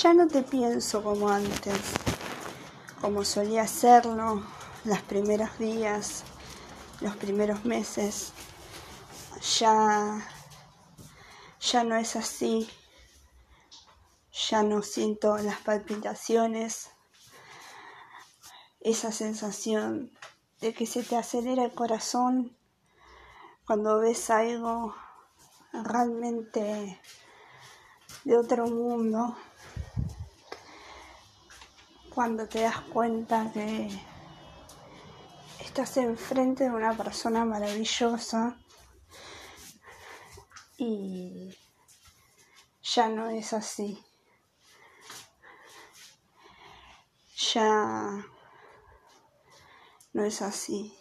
Ya no te pienso como antes, como solía hacerlo los primeros días, los primeros meses. Ya, ya no es así. Ya no siento las palpitaciones, esa sensación de que se te acelera el corazón cuando ves algo realmente de otro mundo cuando te das cuenta que estás enfrente de una persona maravillosa y ya no es así. Ya no es así.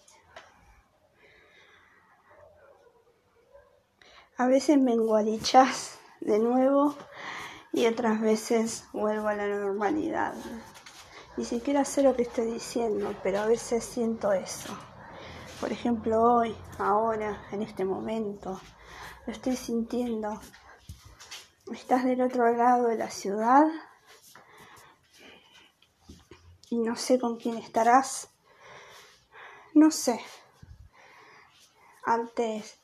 A veces me enguarichas de nuevo y otras veces vuelvo a la normalidad. Ni siquiera sé lo que estoy diciendo, pero a veces siento eso. Por ejemplo, hoy, ahora, en este momento, lo estoy sintiendo. Estás del otro lado de la ciudad y no sé con quién estarás. No sé. Antes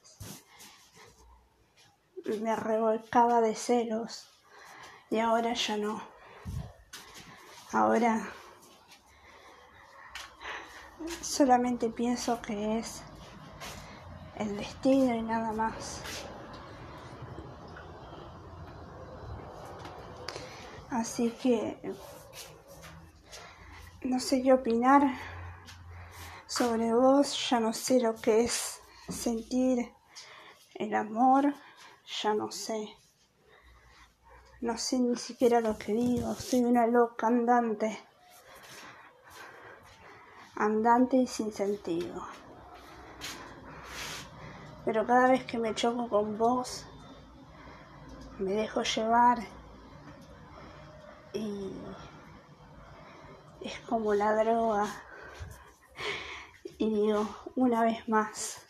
me revolcaba de celos y ahora ya no. Ahora solamente pienso que es el destino y nada más. Así que no sé qué opinar sobre vos, ya no sé lo que es sentir el amor, ya no sé. No sé ni siquiera lo que digo, soy una loca andante. Andante y sin sentido. Pero cada vez que me choco con vos, me dejo llevar y es como la droga. Y digo, una vez más,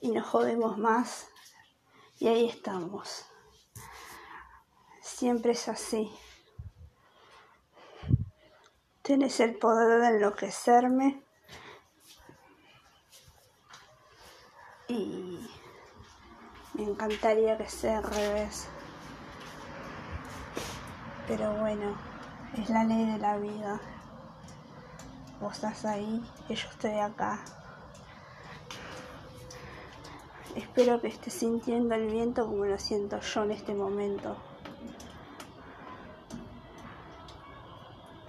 y nos jodemos más, y ahí estamos. Siempre es así. Tienes el poder de enloquecerme y me encantaría que sea al revés. Pero bueno, es la ley de la vida. Vos estás ahí y yo estoy acá. Espero que estés sintiendo el viento como lo siento yo en este momento.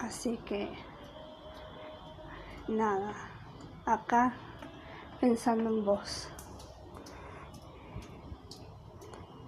Así que, nada, acá pensando en vos.